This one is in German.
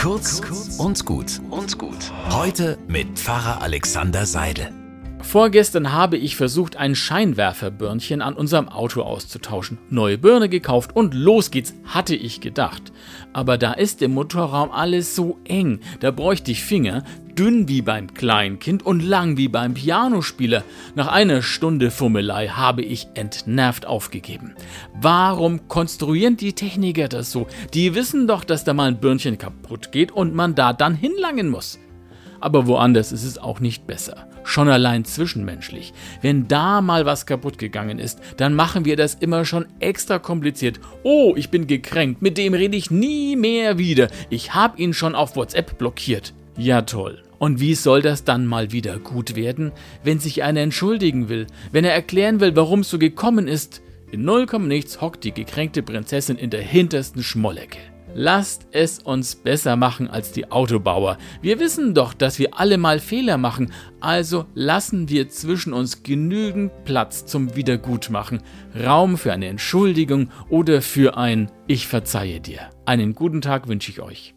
Kurz und gut und gut. Heute mit Pfarrer Alexander Seidel. Vorgestern habe ich versucht, ein Scheinwerferbirnchen an unserem Auto auszutauschen. Neue Birne gekauft und los geht's, hatte ich gedacht. Aber da ist im Motorraum alles so eng, da bräuchte ich Finger, dünn wie beim Kleinkind und lang wie beim Pianospieler. Nach einer Stunde Fummelei habe ich entnervt aufgegeben. Warum konstruieren die Techniker das so? Die wissen doch, dass da mal ein Birnchen kaputt geht und man da dann hinlangen muss. Aber woanders ist es auch nicht besser. Schon allein zwischenmenschlich. Wenn da mal was kaputt gegangen ist, dann machen wir das immer schon extra kompliziert. Oh, ich bin gekränkt, mit dem rede ich nie mehr wieder. Ich hab ihn schon auf WhatsApp blockiert. Ja toll. Und wie soll das dann mal wieder gut werden, wenn sich einer entschuldigen will, wenn er erklären will, warum es so gekommen ist? In null nichts hockt die gekränkte Prinzessin in der hintersten Schmollecke. Lasst es uns besser machen als die Autobauer. Wir wissen doch, dass wir alle mal Fehler machen, also lassen wir zwischen uns genügend Platz zum Wiedergutmachen, Raum für eine Entschuldigung oder für ein Ich verzeihe dir. Einen guten Tag wünsche ich euch.